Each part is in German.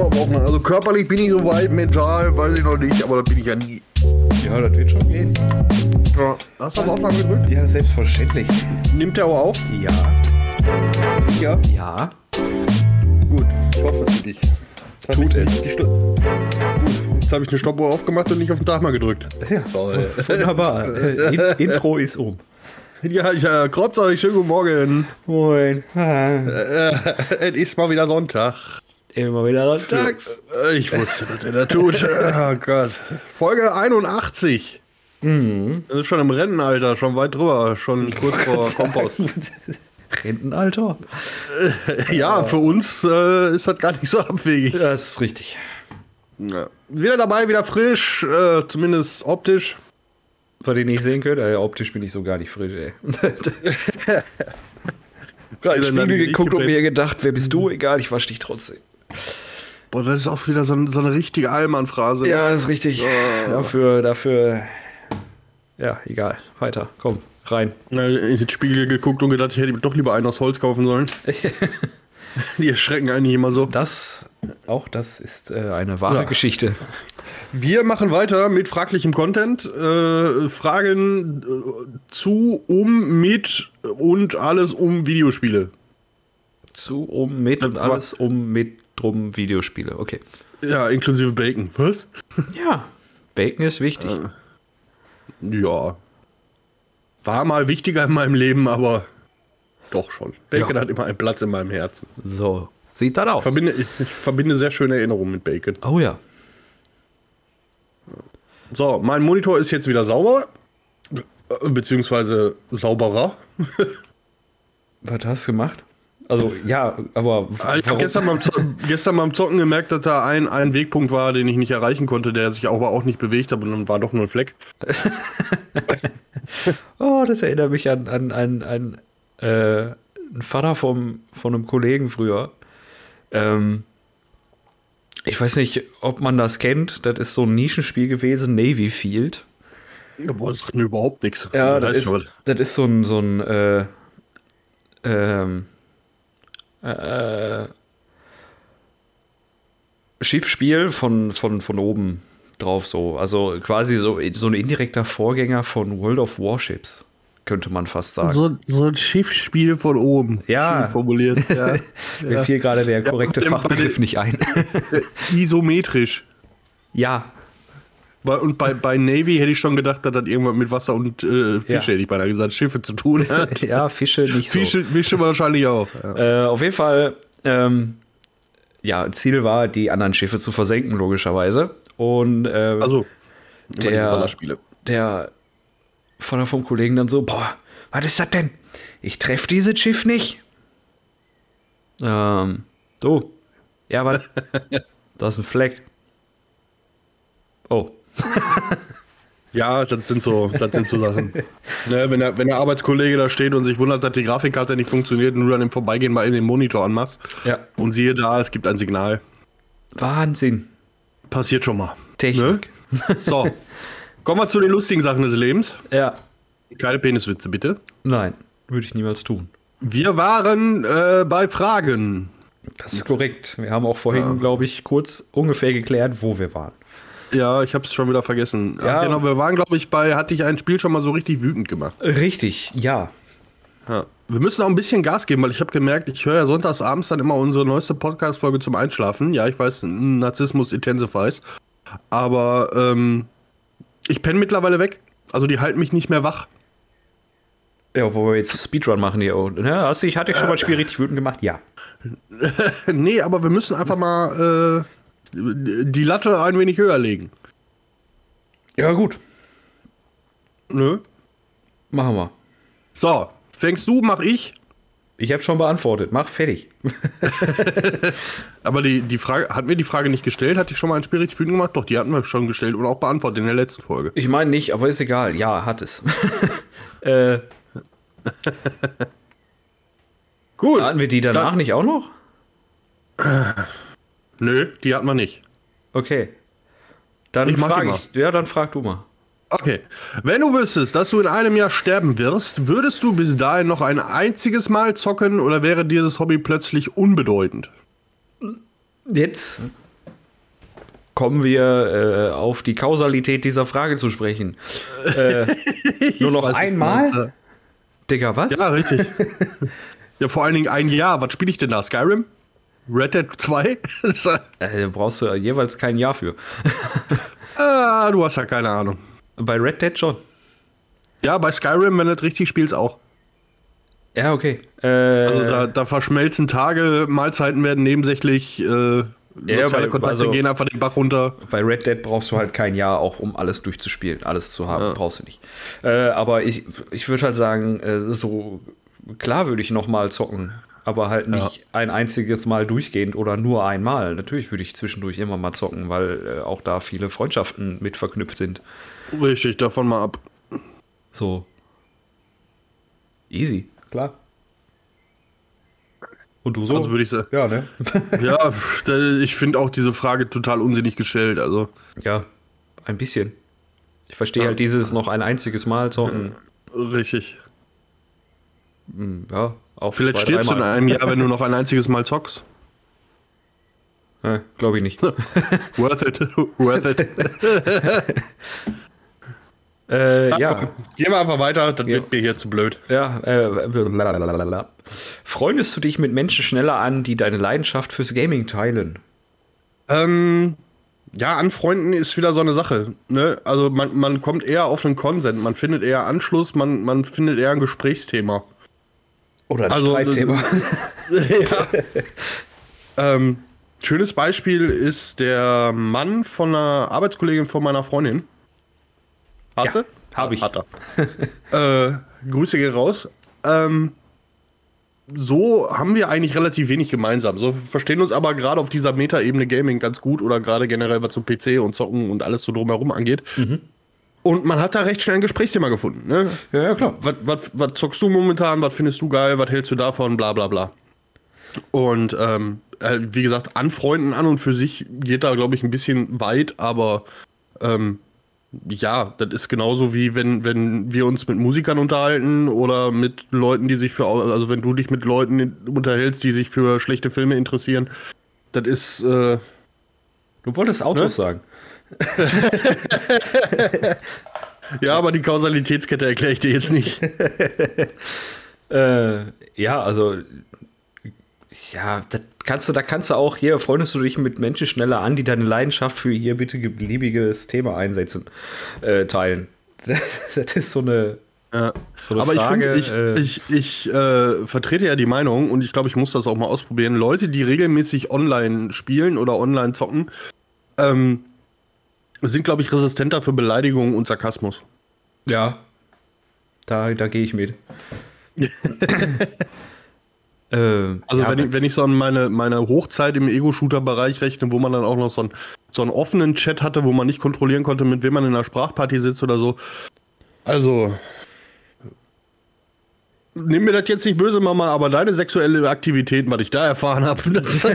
mal brauchen. Also körperlich bin ich so weit, mental weiß ich noch nicht, aber das bin ich ja nie. Ja, das wird schon gehen. Ja. Hast du auf Aufnahme gedrückt? Ja, selbstverständlich. Nimmt der aber auf? Ja. Ja. Ja. Gut, ich hoffe für dich. Tut es. Die Sto Gut. Jetzt habe ich eine Stoppuhr aufgemacht und nicht auf den Tag mal gedrückt. Ja, wunderbar. Äh, In Intro ist um. Ja, ich äh, kreuzt euch, schönen guten Morgen. Moin. Äh, es ist mal wieder Sonntag. Immer wieder sonntags. Äh, Ich wusste, dass er das tut. Oh Gott. Folge 81. Mhm. Das ist schon im Rentenalter, schon weit drüber, schon kurz vor Kompost. Rentenalter? Ja, für uns äh, ist das gar nicht so abwegig. Das ist richtig. Ja. Wieder dabei, wieder frisch, äh, zumindest optisch. Was ihr nicht sehen könnt, äh, optisch bin ich so gar nicht frisch, ey. In den Wieder in dein Spiegel geguckt und mir gedacht, wer bist du? Egal, ich wasch dich trotzdem. Boah, das ist auch wieder so, so eine richtige Allmann-Phrase. Ja, ist richtig. Dafür, dafür. Ja, egal. Weiter. Komm, rein. Na, In den Spiegel geguckt und gedacht, ich hätte doch lieber einen aus Holz kaufen sollen. Die erschrecken eigentlich immer so. Das, auch das ist äh, eine wahre Ja. Geschichte. Wir machen weiter mit fraglichem Content. Äh, Fragen äh, zu, um, mit und alles um Videospiele. Zu, um, mit und war- alles um, mit, drum, Videospiele. Okay. Ja, inklusive Bacon. Was? Ja, Bacon ist wichtig. Ja. War mal wichtiger in meinem Leben, aber doch schon. Bacon Ja. hat immer einen Platz in meinem Herzen. So, sieht das aus. Verbinde, ich, ich verbinde sehr schöne Erinnerungen mit Bacon. oh ja. So, mein Monitor ist jetzt wieder sauber. Äh, Beziehungsweise sauberer. Was hast du gemacht? Also, ja, aber. Ich habe gestern, beim Zo- gestern beim Zocken gemerkt, dass da ein, ein Wegpunkt war, den ich nicht erreichen konnte, der sich aber auch nicht bewegt hat und dann war doch nur ein Fleck. Oh, das erinnert mich an, an, an, an äh, einen Vater vom, von einem Kollegen früher. Ähm, ich weiß nicht, ob man das kennt. Das ist so ein Nischenspiel gewesen, Navy Field. Ja, boah, das mir überhaupt nichts. Ja, Da das ist, das ist so ein, so ein äh, ähm, äh, Schiffsspiel von, von, von oben drauf so. Also quasi so, so ein indirekter Vorgänger von World of Warships, könnte man fast sagen. so, so ein Schiffsspiel von oben. Ja. Formuliert. Ja. Mir fiel gerade der korrekte dem- Fachbegriff nicht ein. Isometrisch. ja, Und bei, bei Navy hätte ich schon gedacht, dass das irgendwas mit Wasser und äh, Fische, Ja. hätte ich beinahe gesagt, Schiffe zu tun hat. ja, Fische nicht so. Fische, Fische wahrscheinlich auch. Ja. Äh, auf jeden Fall, ähm, ja, Ziel war, die anderen Schiffe zu versenken, logischerweise. Und äh, Also, Der- der Vater vom Kollegen dann so, boah, was ist das denn? Ich treffe dieses Schiff nicht. Ähm, du. Ja, was? da ist ein Fleck. Oh. Ja, das sind so, das sind so Sachen. ne, wenn, der, wenn der Arbeitskollege da steht und sich wundert, dass die Grafikkarte nicht funktioniert und du dann im Vorbeigehen mal in den Monitor anmachst Ja. und siehe da, es gibt ein Signal. Wahnsinn. Passiert schon mal. Technik. So. Kommen wir zu den lustigen Sachen des Lebens. Ja. Keine Peniswitze, bitte. Nein, würde ich niemals tun. Wir waren äh, bei Fragen. Das ist korrekt. Wir haben auch vorhin, glaube ich, kurz ungefähr geklärt, wo wir waren. Ja, ich habe es schon wieder vergessen. Ja. Genau, wir waren, glaube ich, bei, hatte ich ein Spiel schon mal so richtig wütend gemacht. Richtig, ja. Ja. Wir müssen auch ein bisschen Gas geben, weil ich habe gemerkt, ich höre ja sonntags abends dann immer unsere neueste Podcast-Folge zum Einschlafen. Ja, ich weiß, Narzissmus intensifies. Aber ähm, ich penne mittlerweile weg. Also die halten mich nicht mehr wach. Ja, wo wir jetzt Speedrun machen hier. Und, ne, hast du, ich hatte schon mal ein Spiel richtig wütend gemacht? Ja. nee, aber wir müssen einfach mal äh, die Latte ein wenig höher legen. Ja, gut. Nö. Machen wir. So, fängst du, mach ich. Ich habe schon beantwortet. Mach fertig. Aber die, die Frage, hatten wir die Frage nicht gestellt? Hatte ich schon mal ein richtig wütend gemacht? Doch, die hatten wir schon gestellt und auch beantwortet in der letzten Folge. Ich meine nicht, aber ist egal. Ja, hat es. äh, Gut. hatten wir die danach Dann- nicht auch noch? Nö, die hatten wir nicht. Okay. Dann Ich frage ich. Ja, dann frag du mal. Okay. Wenn du wüsstest, dass du in einem Jahr sterben wirst, würdest du bis dahin noch ein einziges Mal zocken oder wäre dieses Hobby plötzlich unbedeutend? Jetzt kommen wir äh, auf die Kausalität dieser Frage zu sprechen. Äh, nur noch weiß, einmal? Digga, was? Ja, richtig. ja, vor allen Dingen ein Jahr. Was spiele ich denn da? Skyrim? Red Dead 2? Das, äh, Äh, da brauchst du jeweils kein Jahr für. ah, du hast ja keine Ahnung. Bei Red Dead schon. Ja, bei Skyrim, wenn du das richtig spielst, auch. Ja, okay. Äh, Also da, da verschmelzen Tage, Mahlzeiten werden nebensächlich, äh, Ja, soziale bei- Kontakte also- gehen einfach den Bach runter. Bei Red Dead brauchst du halt kein Jahr, auch um alles durchzuspielen, alles zu haben, Ja. brauchst du nicht. Äh, aber ich, ich würde halt sagen, äh, so klar würde ich noch mal zocken, aber halt nicht ein einziges Mal durchgehend oder nur einmal. Natürlich würde ich zwischendurch immer mal zocken, weil äh, auch da viele Freundschaften mit verknüpft sind. Richtig, davon mal ab. So. Easy, klar. Und du so? Also würde ich sagen. ja, ne? Ja, ich finde auch diese Frage total unsinnig gestellt. Also, ja, ein bisschen. Ich verstehe Ja. halt dieses noch ein einziges Mal zocken. richtig. Hm, Ja, auch Vielleicht zwei, stirbst du in einem Jahr, wenn du noch ein einziges Mal zockst. Ja, Glaube ich nicht. Worth it. Worth it. äh, Ja. ja, Komm, gehen wir einfach weiter, das Ja. wird mir hier zu blöd. ja. Äh. Freundest du dich mit Menschen schneller an, die deine Leidenschaft fürs Gaming teilen? Ähm, ja, anfreunden ist wieder so eine Sache. Ne? Also man, man kommt eher auf einen Konsent, man findet eher Anschluss, man, man findet eher ein Gesprächsthema. Oder ein Also, Streitthema? ja. ähm, schönes Beispiel ist der Mann von einer Arbeitskollegin von meiner Freundin. Hast Ja, du? hab ich. Hat er. äh, Grüße gehen raus. Ähm, so haben wir eigentlich relativ wenig gemeinsam. So verstehen uns aber gerade auf dieser Meta-Ebene Gaming ganz gut oder gerade generell was so PC und Zocken und alles so drumherum angeht. Und man hat da recht schnell ein Gesprächsthema gefunden. Ne? ja, ja, klar. was, was, was zockst du momentan, was findest du geil, was hältst du davon, bla bla bla. Und ähm, äh, wie gesagt, anfreunden an und für sich geht da, glaube ich, ein bisschen weit, aber ähm, ja, das ist genauso wie wenn, wenn wir uns mit Musikern unterhalten oder mit Leuten, die sich für, also wenn du dich mit Leuten unterhältst, die sich für schlechte Filme interessieren. Das ist, äh, Du wolltest Autos Ne? sagen. ja, aber die Kausalitätskette erkläre ich dir jetzt nicht. Äh, ja, also ja, das kannst du, da kannst du auch hier, freundest du dich mit Menschen schneller an, die deine Leidenschaft für hier bitte beliebiges Thema einsetzen, äh, teilen. Das ist so eine, Ja. so eine Aber Frage. ich finde, äh, ich, ich, ich äh, vertrete ja die Meinung und ich glaube, ich muss das auch mal ausprobieren. Leute, die regelmäßig online spielen oder online zocken, ähm, sind, glaube ich, resistenter für Beleidigungen und Sarkasmus. ja, da, da gehe ich mit. äh, Also ja, wenn, ich, wenn ich so an meine, meine Hochzeit im Ego-Shooter-Bereich rechne, wo man dann auch noch so, ein, so einen offenen Chat hatte, wo man nicht kontrollieren konnte, mit wem man in einer Sprachparty sitzt oder so. Also, nimm mir das jetzt nicht böse, Mama, aber deine sexuelle Aktivität, was ich da erfahren habe, das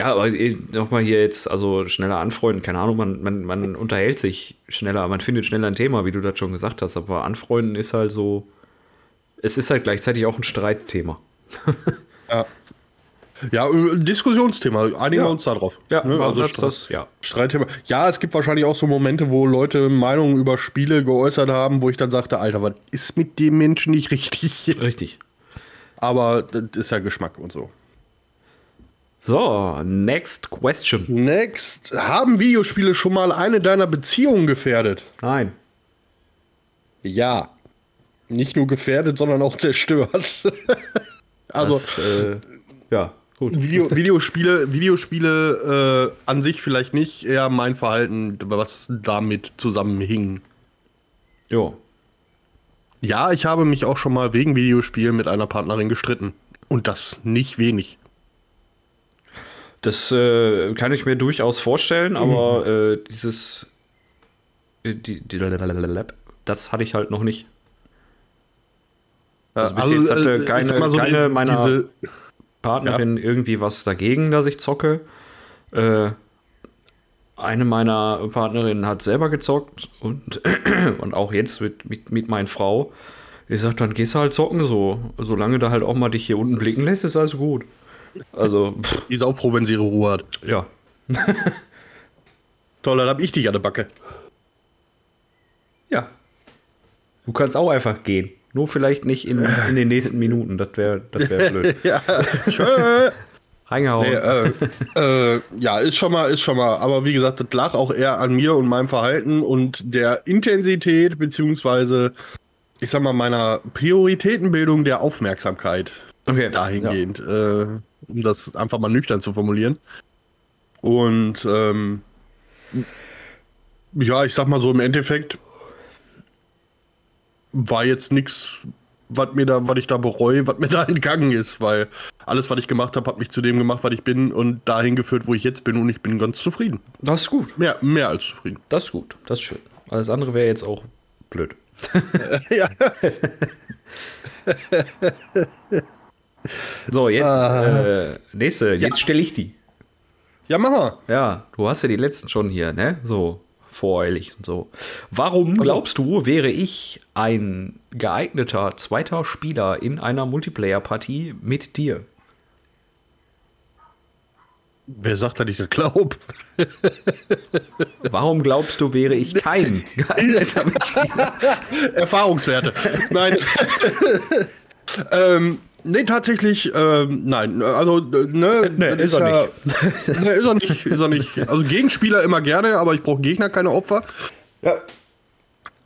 Ja, aber eh, nochmal hier jetzt, also schneller anfreunden, keine Ahnung, man, man, man unterhält sich schneller, man findet schneller ein Thema, wie du das schon gesagt hast, aber anfreunden ist halt so, es ist halt gleichzeitig auch ein Streitthema. Ja. Ja, äh, Diskussionsthema, einigen Ja. wir uns da drauf. Ja, Ne, also das, Streit, das, ja. Streitthema. Ja, es gibt wahrscheinlich auch so Momente, wo Leute Meinungen über Spiele geäußert haben, wo ich dann sagte, Alter, was ist mit dem Menschen nicht richtig? Richtig. Aber das ist ja Geschmack und so. So, next question. Next. Haben Videospiele schon mal eine deiner Beziehungen gefährdet? Nein. Ja. Nicht nur gefährdet, sondern auch zerstört. also, das, äh, ja, gut. Video, Videospiele, Videospiele äh, an sich vielleicht nicht, eher mein Verhalten, was damit zusammenhing. Jo. Ja, ich habe mich auch schon mal wegen Videospielen mit einer Partnerin gestritten. Und das nicht wenig. Das äh, kann ich mir durchaus vorstellen, aber äh, dieses. äh, Die, die, das hatte ich halt noch nicht. Also bis jetzt hatte äh, keine- mal keine meiner- diese, Partnerin irgendwie was dagegen, dass ich zocke. Äh, eine meiner Partnerinnen hat selber gezockt und, und auch jetzt mit, mit, mit meiner Frau. Ich sag, dann gehst du halt zocken so. Solange du halt auch mal dich hier unten blicken lässt, ist alles gut. Also, pff. Die ist auch froh, wenn sie ihre Ruhe hat. Ja. Toll, dann hab ich dich an der Backe. Ja. Du kannst auch einfach gehen. Nur vielleicht nicht in, in den nächsten Minuten. Das wäre das wär blöd. ja, schön. Reingehauen. Nee, äh, äh, ja, ist schon mal, ist schon mal. Aber wie gesagt, das lag auch eher an mir und meinem Verhalten und der Intensität, beziehungsweise, ich sag mal, meiner Prioritätenbildung der Aufmerksamkeit. Okay. Dahingehend. Ja. Äh, um das einfach mal nüchtern zu formulieren. Und ähm, ja, ich sag mal so im Endeffekt war jetzt nichts, was mir da, was ich da bereue, was mir da entgangen ist, weil alles, was ich gemacht habe, hat mich zu dem gemacht, was ich bin und dahin geführt, wo ich jetzt bin und ich bin ganz zufrieden. Das ist gut. Mehr, mehr als zufrieden. Das ist gut, das ist schön. Alles andere wäre jetzt auch blöd. ja. so, jetzt ah. äh, nächste. Jetzt ja. stelle ich die. Ja, mach mal. Ja, du hast ja die letzten schon hier, ne? So voreilig und so. Warum glaubst du, wäre ich ein geeigneter zweiter Spieler in einer Multiplayer-Partie mit dir? Wer sagt, dass ich das glaube? Warum glaubst du, wäre ich kein geeigneter Mitspieler? Erfahrungswerte. Nein. ähm, Nee, tatsächlich, ähm, nein. Also, ne, nee, ist, ist, er ja, nicht. ne, ist er nicht. Ist er nicht. Also Gegenspieler immer gerne, aber ich brauche Gegner, keine Opfer. Ja.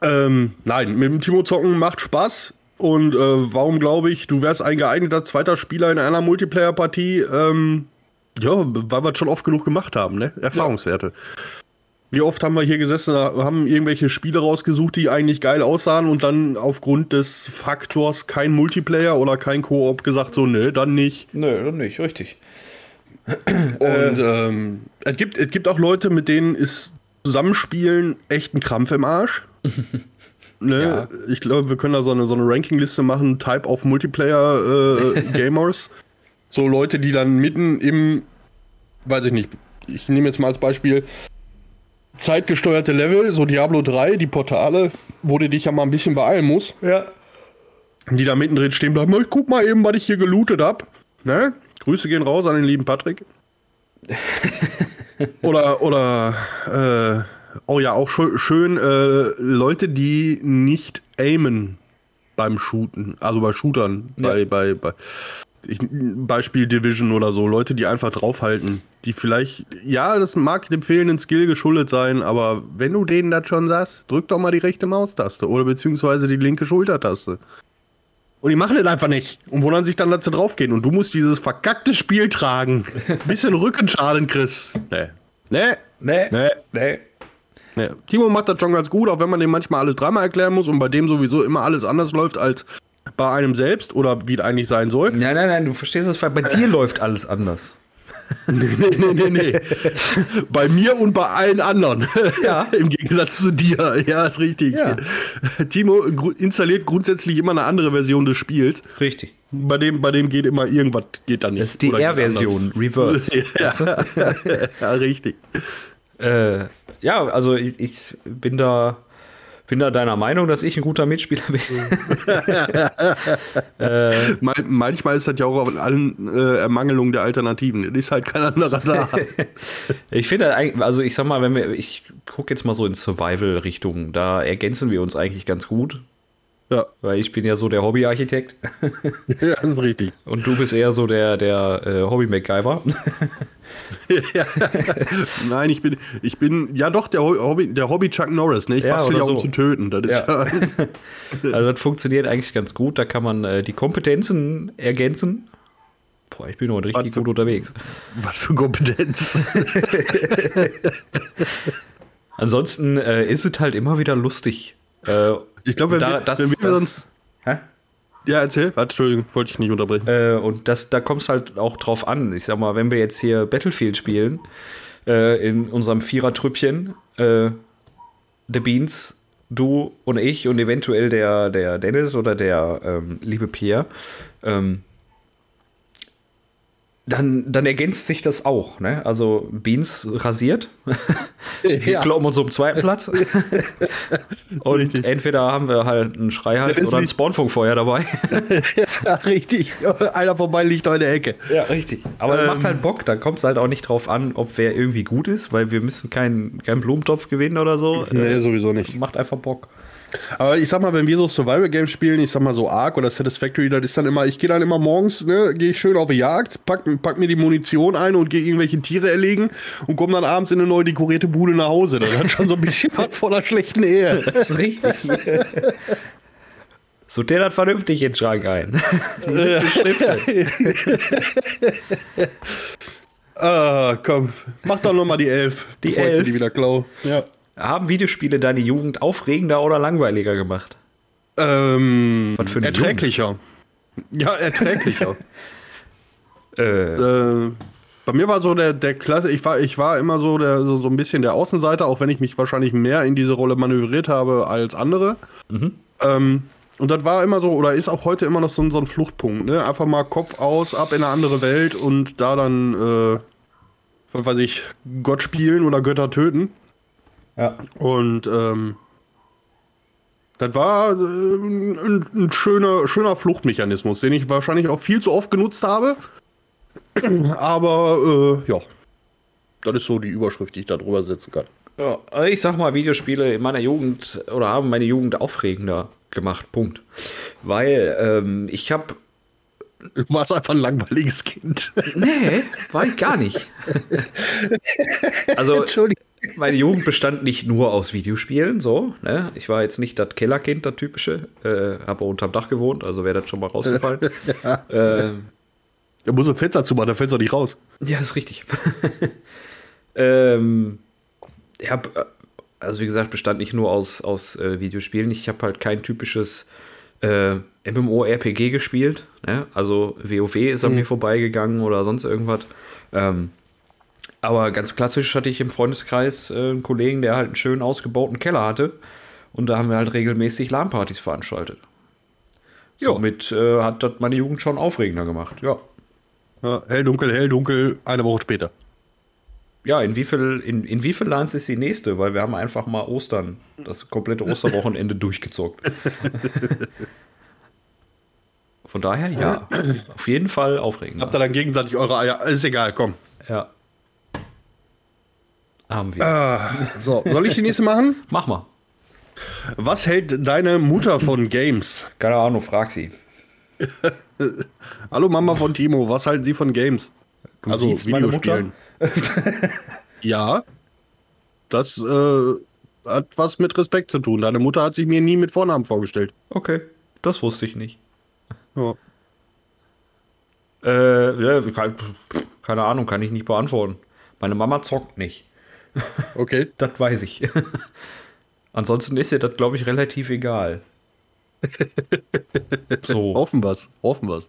Ähm, nein, mit dem Timo zocken macht Spaß. Und äh, warum glaube ich, du wärst ein geeigneter zweiter Spieler in einer Multiplayer-Partie? Ähm, ja, weil wir es schon oft genug gemacht haben, ne? Erfahrungswerte. Ja. Wie oft haben wir hier gesessen, haben irgendwelche Spiele rausgesucht, die eigentlich geil aussahen und dann aufgrund des Faktors kein Multiplayer oder kein Koop gesagt, so, nö, dann nicht. Nö, dann nicht, richtig. Und ähm, es, gibt, es gibt auch Leute, mit denen ist Zusammenspielen echt ein Krampf im Arsch. ne? Ja. Ich glaube, wir können da so eine, so eine Rankingliste machen, Type of Multiplayer äh, Gamers. so Leute, die dann mitten im, weiß ich nicht, ich nehme jetzt mal als Beispiel zeitgesteuerte Level, so Diablo 3, die Portale, wo du dich ja mal ein bisschen beeilen musst. Ja. Die da mittendrin stehen bleiben. Ich guck mal eben, was ich hier gelootet hab. Ne? Grüße gehen raus an den lieben Patrick. oder, oder, äh, oh ja, auch schön, schön äh, Leute, die nicht aimen beim Shooten, also bei Shootern, ja. bei, bei, bei ich, Beispiel Division oder so, Leute, die einfach draufhalten, die vielleicht, ja, das mag dem fehlenden Skill geschuldet sein, aber wenn du denen das schon sagst, drück doch mal die rechte Maustaste oder beziehungsweise die linke Schultertaste. Und die machen das einfach nicht und wundern sich dann, dass sie draufgehen. Und du musst dieses verkackte Spiel tragen. bisschen Rückenschaden, Chris. Nee. Nee. Nee. Nee. Nee. nee. Timo macht das schon ganz gut, auch wenn man dem manchmal alles dreimal erklären muss und bei dem sowieso immer alles anders läuft als bei einem selbst oder wie es eigentlich sein soll. Nein, nein, nein, du verstehst es, weil bei dir läuft alles anders. nee, nee, nee, nee, nee. bei mir und bei allen anderen. Ja. Im Gegensatz zu dir. Ja, ist richtig. Ja. Timo installiert grundsätzlich immer eine andere Version des Spiels. Richtig. Bei dem, bei dem geht immer irgendwas, geht da nicht. Das ist die R-Version, Reverse. ja. ja, richtig. Äh, ja, also ich, ich bin da bin da deiner Meinung, dass ich ein guter Mitspieler bin. äh, Manchmal ist das ja auch an allen äh, Ermangelungen der Alternativen. Das ist halt kein anderer da. ich finde, also ich sag mal, wenn wir, ich gucke jetzt mal so in Survival-Richtung, da ergänzen wir uns eigentlich ganz gut. Ja. Weil ich bin ja so der Hobbyarchitekt. ja, das ist richtig. Und du bist eher so der, der äh, Hobby-MacGyver. ja. Nein, ich bin, ich bin ja doch der Hobby, der Hobby Chuck Norris, ne? Ich ja, bastel ja, so. um zu töten. Das ja. ja also das funktioniert eigentlich ganz gut. Da kann man äh, die Kompetenzen ergänzen. Boah, ich bin heute richtig was gut für, unterwegs. Was für Kompetenz. Ansonsten äh, ist es halt immer wieder lustig. Äh, ich glaube, wenn, da, wir, wenn wir sonst. Hä? Ja, erzähl. Warte, Entschuldigung, wollte ich nicht unterbrechen. Äh, und das, da kommt es halt auch drauf an. Ich sag mal, wenn wir jetzt hier Battlefield spielen, äh, in unserem Vierertrüppchen, äh, The Beans, du und ich und eventuell der, der Dennis oder der ähm, liebe Pierre, ähm, dann, dann ergänzt sich das auch. Ne? Also Beans rasiert. Wir kloppen uns um den zweiten Platz. Und richtig. entweder haben wir halt einen Schreihals oder ein Spawnfunkfeuer dabei. Ja, richtig. Einer vorbei liegt noch in der Ecke. Ja, richtig. Aber es Ähm. macht halt Bock. Da kommt es halt auch nicht drauf an, ob wer irgendwie gut ist, weil wir müssen keinen keinen Blumentopf gewinnen oder so. Nee, Äh, sowieso nicht. macht einfach Bock. Aber ich sag mal, wenn wir so Survival Games spielen, ich sag mal so Ark oder Satisfactory, das ist dann immer, ich gehe dann immer morgens, ne, gehe ich schön auf die Jagd, pack, pack mir die Munition ein und gehe irgendwelche Tiere erlegen und komme dann abends in eine neu dekorierte Bude nach Hause. Das hat schon so ein bisschen was von einer schlechten Ehe. Das ist richtig. Sortiert das vernünftig in den Schrank ein. Ah, komm, mach doch noch mal die Elf. Die bevor ich Elf? Die wieder klau. Ja. Haben Videospiele deine Jugend aufregender oder langweiliger gemacht? Ähm, Was für eine erträglicher. Ja, erträglicher. Äh, äh, bei mir war so der, der Klasse, ich war, ich war immer so, der, so, so ein bisschen der Außenseiter, auch wenn ich mich wahrscheinlich mehr in diese Rolle manövriert habe als andere. Mhm. Ähm, und das war immer so, oder ist auch heute immer noch so, ein- so ein Fluchtpunkt, ne? Einfach mal Kopf aus, ab in eine andere Welt und da dann, äh, was weiß ich, Gott spielen oder Götter töten. Ja. Und ähm, das war äh, ein, ein schöner, schöner Fluchtmechanismus, den ich wahrscheinlich auch viel zu oft genutzt habe. Aber äh, ja, das ist so die Überschrift, die ich da drüber setzen kann. Ja, also ich sag mal, Videospiele in meiner Jugend oder haben meine Jugend aufregender gemacht. Punkt. Weil ähm, ich habe. Du warst einfach ein langweiliges Kind. Nee, war ich gar nicht. Also, Entschuldigung. Meine Jugend bestand nicht nur aus Videospielen, so. Ne? Ich war jetzt nicht das Kellerkind, das typische. Äh, habe unterm Dach gewohnt, also wäre das schon mal rausgefallen. ähm, Da muss ein Fenster zumachen, da fällst du nicht raus. Ja, ist richtig. ähm, ich habe, also wie gesagt, bestand nicht nur aus, aus äh, Videospielen. Ich habe halt kein typisches äh, MMORPG gespielt. Ne? Also WoW ist an Mhm. mir vorbeigegangen oder sonst irgendwas. Ähm, aber ganz klassisch hatte ich im Freundeskreis äh, einen Kollegen, der halt einen schön ausgebauten Keller hatte. Und da haben wir halt regelmäßig LAN-Partys veranstaltet. Jo. Somit äh, hat das meine Jugend schon aufregender gemacht, ja. Ja, hell, dunkel, hell, dunkel, eine Woche später. Ja, in wie viel, in, in wie viel Lines ist die nächste? Weil wir haben einfach mal Ostern, das komplette Osterwochenende durchgezockt. Von daher, ja, auf jeden Fall aufregend. Habt ihr dann gegenseitig eure Eier? Ist egal, komm. Ja. Haben wir. Ah, so, soll ich die nächste machen? Mach mal. Was hält deine Mutter von Games? Keine Ahnung, frag sie. Hallo Mama von Timo, was halten Sie von Games? Du also Videospielen. ja, das äh, hat was mit Respekt zu tun. Deine Mutter hat sich mir nie mit Vornamen vorgestellt. Okay, das wusste ich nicht. Ja. Äh, ja, keine Ahnung, kann ich nicht beantworten. Meine Mama zockt nicht. Okay. Das weiß ich. Ansonsten ist ihr das, glaube ich, relativ egal. So. Hoffen wir's. Hoffen wir's.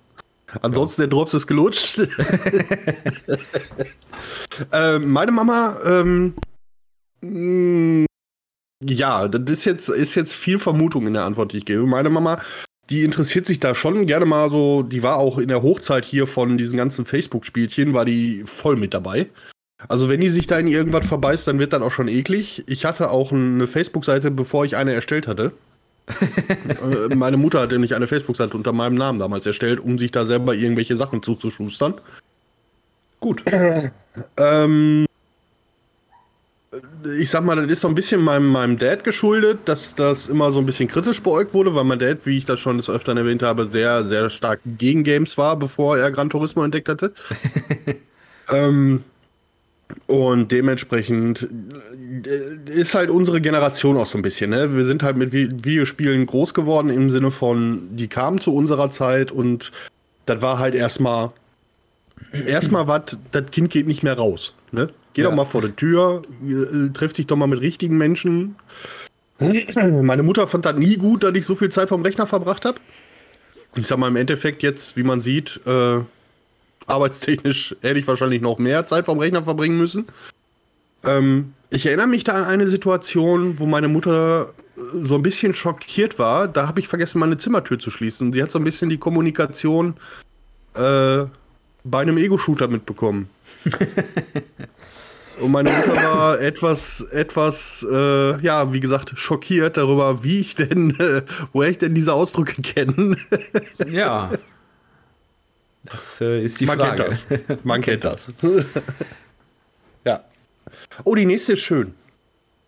Ansonsten der Drops ist gelutscht. ähm, meine Mama, ähm, mh, ja, das ist jetzt, ist jetzt viel Vermutung in der Antwort, die ich gebe. Meine Mama, die interessiert sich da schon gerne mal so, die war auch in der Hochzeit hier von diesen ganzen Facebook-Spielchen, war die voll mit dabei. Also wenn die sich da in irgendwas verbeißt, dann wird das auch schon eklig. Ich hatte auch eine Facebook-Seite, bevor ich eine erstellt hatte. Äh, Meine Mutter hatte nämlich eine Facebook-Seite unter meinem Namen damals erstellt, um sich da selber irgendwelche Sachen zuzuschustern. Gut. Ähm, ich sag mal, das ist so ein bisschen meinem, meinem Dad geschuldet, dass das immer so ein bisschen kritisch beäugt wurde, weil mein Dad, wie ich das schon des Öfteren erwähnt habe, sehr, sehr stark gegen Games war, bevor er Gran Turismo entdeckt hatte. ähm, und dementsprechend äh, ist halt unsere Generation auch so ein bisschen. Ne? Wir sind halt mit Vi- Videospielen groß geworden im Sinne von, die kamen zu unserer Zeit und das war halt erstmal erstmal was, das Kind geht nicht mehr raus. Ne? Geh Ja. doch mal vor die Tür, äh, treff dich doch mal mit richtigen Menschen. Meine Mutter fand das nie gut, dass ich so viel Zeit vom Rechner verbracht habe. Ich sag mal, im Endeffekt jetzt, wie man sieht, äh, arbeitstechnisch hätte ich wahrscheinlich noch mehr Zeit vom Rechner verbringen müssen. Ähm, ich erinnere mich da an eine Situation, wo meine Mutter äh, so ein bisschen schockiert war. Da habe ich vergessen, meine Zimmertür zu schließen. Sie hat so ein bisschen die Kommunikation äh, bei einem Ego-Shooter mitbekommen. Und meine Mutter war etwas, etwas, äh, ja, wie gesagt, schockiert darüber, wie ich denn, äh, woher ich denn diese Ausdrücke kenne. Ja. Das äh, ist die Man Frage. kennt das. Man kennt das. ja. Oh, die nächste ist schön.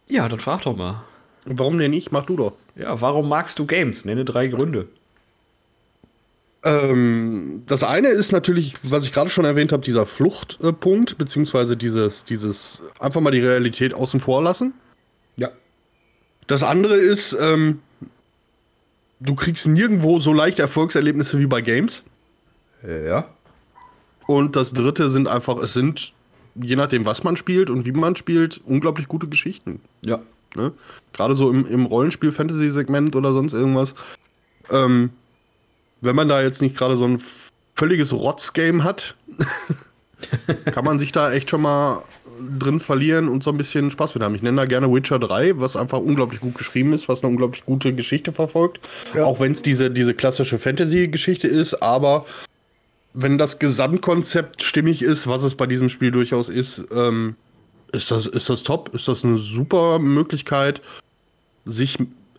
Ja, dann frag doch mal. Warum denn nicht? Mach du doch. Ja, warum magst du Games? Nenne drei Gründe. Ähm, das eine ist natürlich, was ich gerade schon erwähnt habe, dieser Fluchtpunkt, beziehungsweise dieses, dieses einfach mal die Realität außen vor lassen. Ja. Das andere ist, ähm, du kriegst nirgendwo so leicht Erfolgserlebnisse wie bei Games. Ja. Und das dritte sind einfach, es sind, je nachdem, was man spielt und wie man spielt, unglaublich gute Geschichten. Ja. Ne? Gerade so im, im Rollenspiel-Fantasy-Segment oder sonst irgendwas. Ähm, wenn man da jetzt nicht gerade so ein völliges Rotz-Game hat, kann man sich da echt schon mal drin verlieren und so ein bisschen Spaß mit haben. Ich nenne da gerne Witcher 3, was einfach unglaublich gut geschrieben ist, was eine unglaublich gute Geschichte verfolgt. Ja. Auch wenn es diese, diese klassische Fantasy-Geschichte ist, aber wenn das Gesamtkonzept stimmig ist, was es bei diesem Spiel durchaus ist, ähm, ist das, ist das top? Ist das eine super Möglichkeit, sich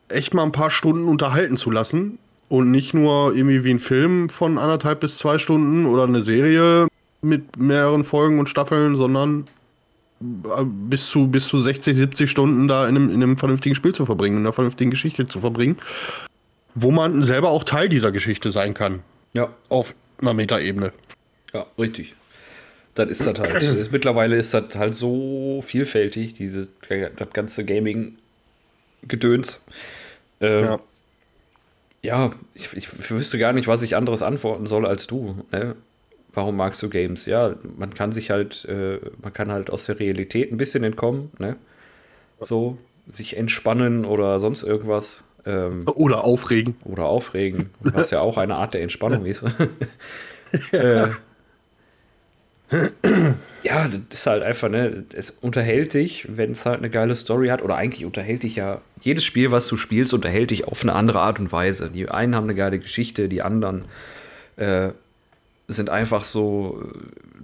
echt mal ein paar Stunden unterhalten zu lassen und nicht nur irgendwie wie ein Film von anderthalb bis zwei Stunden oder eine Serie mit mehreren Folgen und Staffeln, sondern äh, bis zu, bis zu 60, 70 Stunden da in einem, in einem vernünftigen Spiel zu verbringen, in einer vernünftigen Geschichte zu verbringen, wo man selber auch Teil dieser Geschichte sein kann, Ja. auf einer Metaebene. Ja, richtig. Das ist das halt. ist, mittlerweile ist das halt so vielfältig, diese, das ganze Gaming-Gedöns. Ähm, ja, Ja. ich, ich wüsste gar nicht, was ich anderes antworten soll als du. Ne? Warum magst du Games? Ja, man kann sich halt, äh, man kann halt aus der Realität ein bisschen entkommen, ne? So, sich entspannen oder sonst irgendwas. Ähm, Oder aufregen. oder aufregen, was ja auch eine Art der Entspannung ist. äh, ja, das ist halt einfach, ne, es unterhält dich, wenn es halt eine geile Story hat, oder eigentlich unterhält dich ja, jedes Spiel, was du spielst, unterhält dich auf eine andere Art und Weise. Die einen haben eine geile Geschichte, die anderen äh, sind einfach so,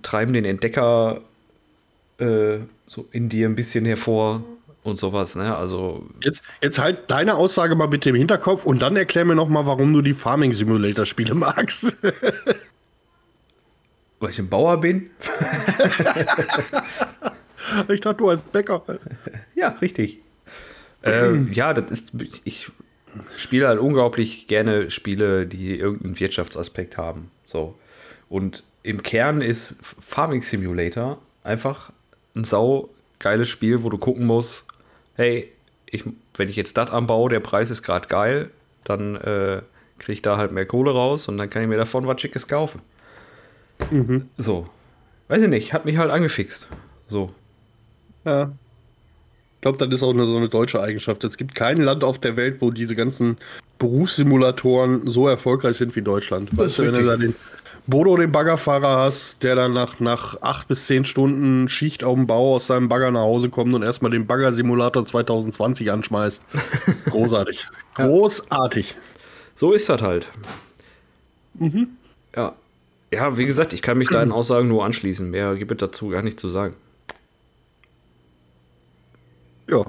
treiben den Entdecker äh, so in dir ein bisschen hervor und sowas, ne, also Jetzt, jetzt halt deine Aussage mal bitte im Hinterkopf und dann erklär mir noch mal, warum du die Farming Simulator Spiele magst. weil ich ein Bauer bin. ich dachte, du als Bäcker. Ja, richtig. ähm, ja, das ist, ich spiele halt unglaublich gerne Spiele, die irgendeinen Wirtschaftsaspekt haben. So. Und im Kern ist Farming Simulator einfach ein sau geiles Spiel, wo du gucken musst, hey, ich, wenn ich jetzt das anbaue, der Preis ist gerade geil, dann äh, kriege ich da halt mehr Kohle raus und dann kann ich mir davon was Schickes kaufen. So. Weiß ich nicht, hat mich halt angefixt. So. Ja. Ich glaube, das ist auch eine, so eine deutsche Eigenschaft. Es gibt kein Land auf der Welt, wo diese ganzen Berufssimulatoren so erfolgreich sind wie Deutschland. Das Weißt du, wenn du da den Bodo, den Baggerfahrer hast, der dann nach, nach acht bis zehn Stunden Schicht auf dem Bau aus seinem Bagger nach Hause kommt und erstmal den Bagger-Simulator 2020 anschmeißt. Großartig. Großartig. So ist das halt. Ja. Ja, wie gesagt, ich kann mich deinen Aussagen nur anschließen. Mehr gibt es dazu gar nicht zu sagen. Ja.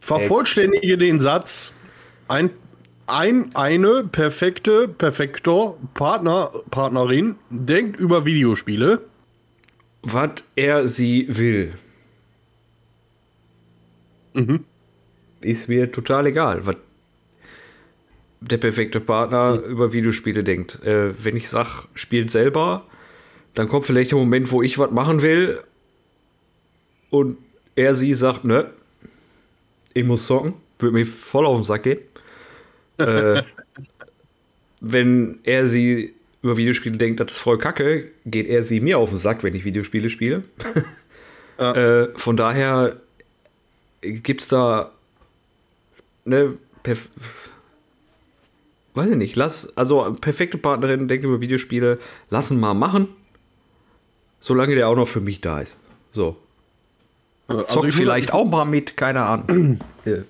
Vervollständige den Satz. Ein, ein, eine perfekte, perfektor Partner, Partnerin denkt über Videospiele. Was er sie will, Mhm. ist mir total egal, was der perfekte Partner über Videospiele denkt. Äh, wenn ich sag, spielt selber, dann kommt vielleicht der Moment, wo ich was machen will und er sie sagt, ne, ich muss zocken, würde mir voll auf den Sack gehen. Äh, wenn er sie über Videospiele denkt, das ist voll kacke, geht er sie mir auf den Sack, wenn ich Videospiele spiele. Ja. äh, von daher gibt es da ne, perf weiß ich nicht, lass, also perfekte Partnerin, denkt über Videospiele, lassen mal machen, solange der auch noch für mich da ist. So. Also Zockt ich vielleicht auch mal mit, keine Ahnung.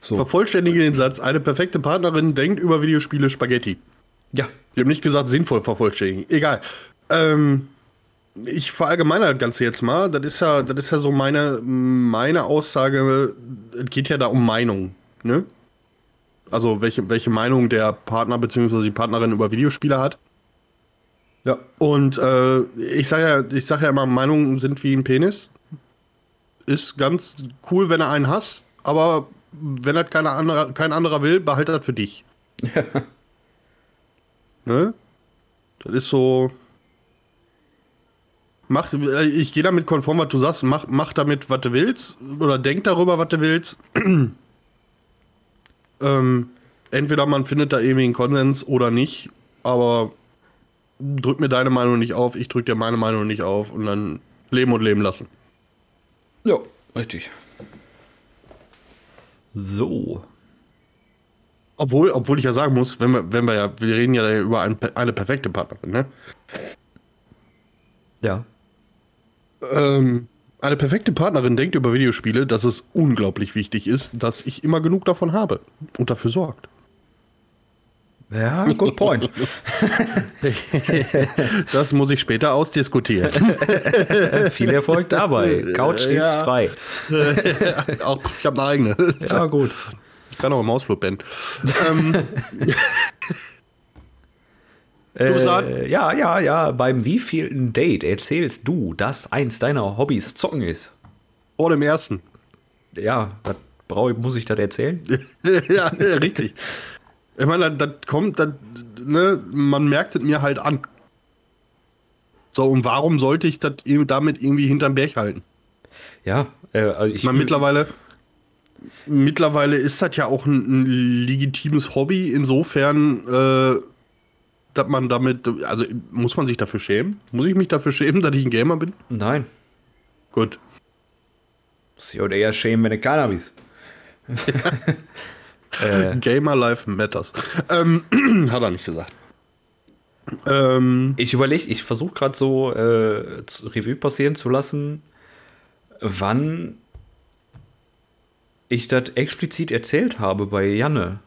So. Vervollständige den Satz. Eine perfekte Partnerin denkt über Videospiele Spaghetti. Ja. Wir haben nicht gesagt, sinnvoll vervollständigen. Egal. Ähm, ich verallgemeine das Ganze jetzt mal. Das ist ja, das ist ja so meine, meine Aussage. Es geht ja da um Meinung. Ne? Also, welche, welche Meinung der Partner bzw. die Partnerin über Videospiele hat. Ja. Und äh, ich sage ja, ich sag ja immer, Meinungen sind wie ein Penis. Ist ganz cool, wenn er einen hasst, aber wenn das keiner andere, kein anderer will, behalte das für dich. ne? Das ist so. Mach, ich gehe damit konform, was du sagst. Mach, mach damit, was du willst. Oder denk darüber, was du willst. ähm, entweder man findet da irgendwie einen Konsens oder nicht. Aber drück mir deine Meinung nicht auf, ich drück dir meine Meinung nicht auf und dann leben und leben lassen. Ja, richtig. So. Obwohl, obwohl ich ja sagen muss, wenn wir, wenn wir ja, wir reden ja über ein, eine perfekte Partnerin, ne? Ja. Ähm, eine perfekte Partnerin denkt über Videospiele, dass es unglaublich wichtig ist, dass ich immer genug davon habe und dafür sorgt. Ja, good point. das muss ich später ausdiskutieren. Viel Erfolg dabei. Couch Ja. ist frei. auch, ich habe eine eigene. Ja, gut. Ich kann auch im Ausflug pennen. ähm, Äh, ja, ja, ja. Beim wievielten Date erzählst du, dass eins deiner Hobbys Zocken ist? vor dem ersten. Ja, das brauche muss ich das erzählen? ja, richtig. Ich meine, das, kommt, das, ne, man merkt es mir halt an. So, und warum sollte ich das damit irgendwie hinterm Berg halten? Ja, äh, also ich meine, mittlerweile, mittlerweile ist das ja auch ein, ein legitimes Hobby, insofern, äh, dass man damit, also muss man sich dafür schämen? Muss ich mich dafür schämen, dass ich ein Gamer bin? Nein. Gut. Muss ich auch eher schämen, wenn du keiner bist. Äh, Gamer Life Matters. Ähm, hat er nicht gesagt. Ähm, ich überlege, ich versuche gerade so äh, Revue passieren zu lassen, wann ich das explizit erzählt habe bei Janne.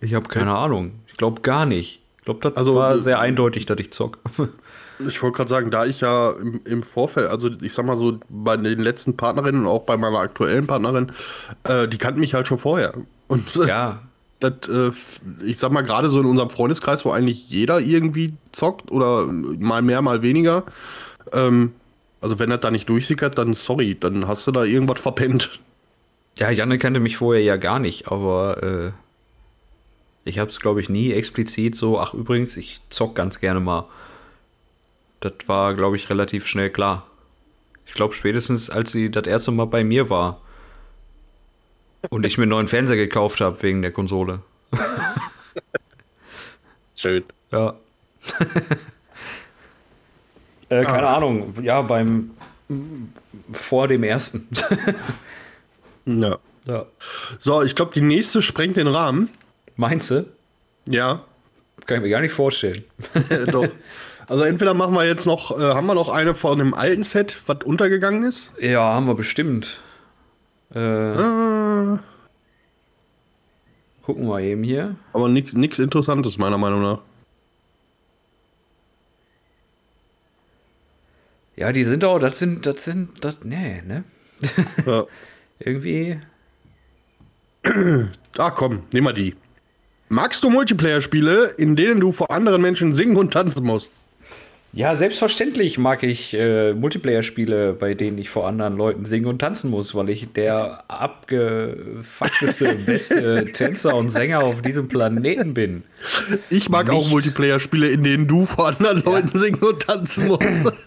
Ich habe keine Ahnung. Ich glaube gar nicht. Ich glaube, das Also, war äh, sehr eindeutig, dass ich zock. Ich wollte gerade sagen, da ich ja im, im Vorfeld, also ich sag mal so, bei den letzten Partnerinnen und auch bei meiner aktuellen Partnerin, äh, die kannten mich halt schon vorher. Und ja, das, äh, ich sag mal, gerade so in unserem Freundeskreis, wo eigentlich jeder irgendwie zockt oder mal mehr, mal weniger, ähm, also wenn das da nicht durchsickert, dann sorry, dann hast du da irgendwas verpennt. ja, Janne kannte mich vorher ja gar nicht, aber äh, ich habe es, glaube ich, nie explizit so, ach übrigens, ich zock ganz gerne mal. Das war, glaube ich, relativ schnell klar. Ich glaube, spätestens als sie das erste Mal bei mir war und ich mir einen neuen Fernseher gekauft habe wegen der Konsole. Schön. Ja. äh, keine Ahnung, ja, beim vor dem ersten. Ja. ja. So, ich glaube, die nächste sprengt den Rahmen. Meinst du? Ja, Kann ich mir gar nicht vorstellen. doch. Also entweder machen wir jetzt noch, äh, haben wir noch eine von dem alten Set, was untergegangen ist? Ja, haben wir bestimmt. Äh, Äh, gucken wir eben hier. aber nichts Interessantes, meiner Meinung nach. Ja, die sind auch, das sind, das sind, das, nee, ne? Ja. Irgendwie. Ah, komm, nehmen wir die. Magst du Multiplayer-Spiele, in denen du vor anderen Menschen singen und tanzen musst? Ja, selbstverständlich mag ich äh, Multiplayer-Spiele, bei denen ich vor anderen Leuten singen und tanzen muss, weil ich der abgefuckteste, beste Tänzer und Sänger auf diesem Planeten bin. Ich mag auch Nicht. Multiplayer-Spiele, in denen du vor anderen Leuten singen und tanzen musst.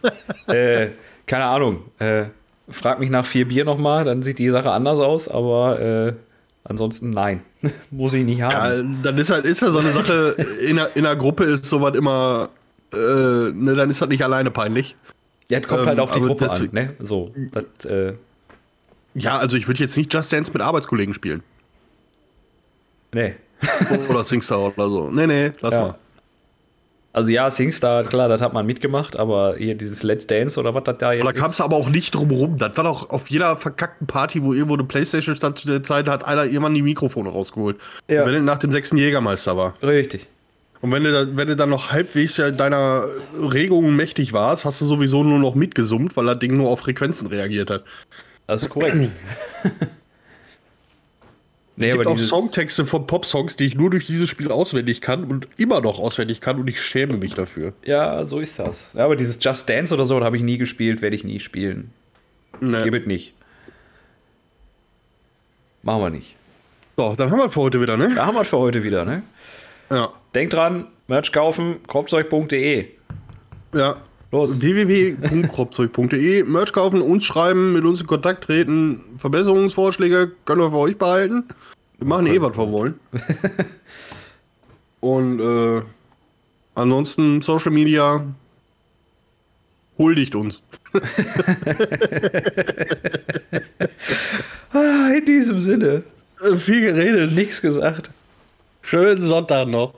äh, keine Ahnung. Äh, frag mich nach vier Bier nochmal, dann sieht die Sache anders aus, aber äh, ansonsten nein. Muss ich nicht ja, haben. dann ist halt ist ja so eine Sache, in einer, in einer Gruppe ist sowas immer, äh, ne, dann ist das nicht alleine peinlich. Ja, das kommt ähm, halt auf die aber Gruppe deswegen- an, ne? So. Das, äh, Ja, also ich würde jetzt nicht Just Dance mit Arbeitskollegen spielen. nee. Oder Singstar oder so. Nee, nee, lass Ja. mal. Also ja, Singstar, klar, das hat man mitgemacht, aber hier dieses Let's Dance oder was das da jetzt Da kam es aber auch nicht drum rum. Das war doch auf jeder verkackten Party, wo irgendwo eine Playstation stand zu der Zeit, hat einer irgendwann die Mikrofone rausgeholt. Ja. Wenn er nach dem sechsten Jägermeister war. Richtig. Und wenn du, da, wenn du dann noch halbwegs deiner Regungen mächtig warst, hast du sowieso nur noch mitgesummt, weil das Ding nur auf Frequenzen reagiert hat. Das ist korrekt. nee, Es gibt auch Songtexte von Popsongs, die ich nur durch dieses Spiel auswendig kann und immer noch auswendig kann und ich schäme mich dafür. Ja, so ist das. Ja, aber dieses Just Dance oder so, das habe ich nie gespielt, werde ich nie spielen. Nee. Gib es nicht. Machen wir nicht. So, dann haben wir für heute wieder, ne? Da haben wir es für heute wieder, ne? Ja. Denkt dran, Merch kaufen, kropfzeug.de. Ja. Los. www.kropzeug.de Merch kaufen, uns schreiben, mit uns in Kontakt treten, Verbesserungsvorschläge können wir für euch behalten. Wir machen eh, was wir wollen. Und äh, ansonsten Social Media huldigt uns. Ah, in diesem Sinne. Äh, viel geredet. Nichts gesagt. Schönen Sonntag noch.